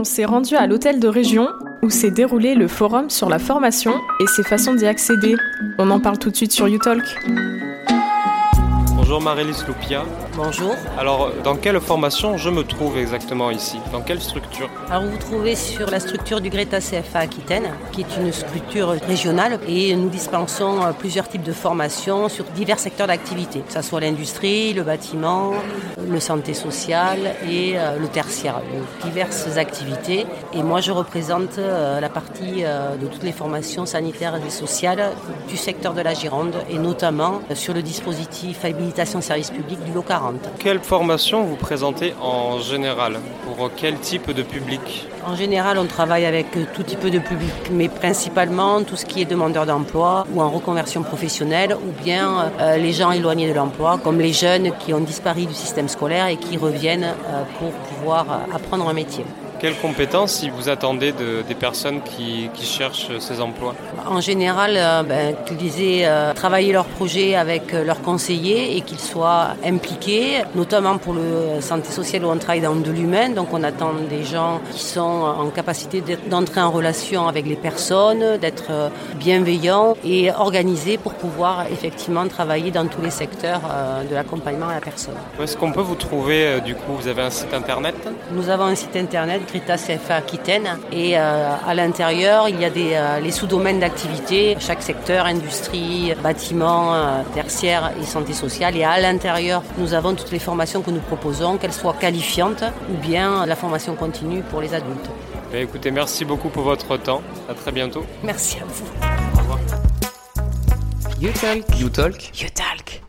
on s'est rendu à l'hôtel de région où s'est déroulé le forum sur la formation et ses façons d'y accéder. On en parle tout de suite sur YouTalk. Bonjour Marélis Loupia. Bonjour. Alors, dans quelle formation je me trouve exactement ici? Dans quelle structure? Alors, vous vous trouvez sur la structure du Greta CFA Aquitaine, qui est une structure régionale, et nous dispensons euh, plusieurs types de formations sur divers secteurs d'activité, que ce soit l'industrie, le bâtiment, le santé sociale et euh, le tertiaire, diverses activités. Et moi, je représente euh, la partie de toutes les formations sanitaires et sociales du secteur de la Gironde, et notamment sur le dispositif habilitation service public du lot 40. Quelle formation vous présentez en général Pour quel type de public? En général, on travaille avec tout type de public, mais principalement tout ce qui est demandeur d'emploi ou en reconversion professionnelle, ou bien euh, les gens éloignés de l'emploi, comme les jeunes qui ont disparu du système scolaire et qui reviennent euh, pour pouvoir euh, apprendre un métier. Quelles compétences si vous attendez de, des personnes qui, cherchent ces emplois En général, euh, ben, qu'ils aient euh, travaillé leur projet avec euh, leurs conseillers et qu'ils soient impliqués, notamment pour le santé sociale où on travaille dans de l'humain. Donc on attend des gens qui sont en capacité d'entrer en relation avec les personnes, d'être bienveillants et organisés pour pouvoir effectivement travailler dans tous les secteurs de l'accompagnement à la personne. Où est-ce qu'on peut vous trouver du coup? Vous avez un site internet? Nous avons un site internet Aquitaine. Et euh, à l'intérieur, il y a des, euh, les sous-domaines d'activité, chaque secteur, industrie, bâtiment, euh, tertiaire et santé sociale. Et à l'intérieur, nous avons toutes les formations que nous proposons, qu'elles soient qualifiantes ou bien la formation continue pour les adultes. Ben, écoutez, merci beaucoup pour votre temps. À très bientôt. Merci à vous. Au revoir. You Talk. You Talk. You Talk.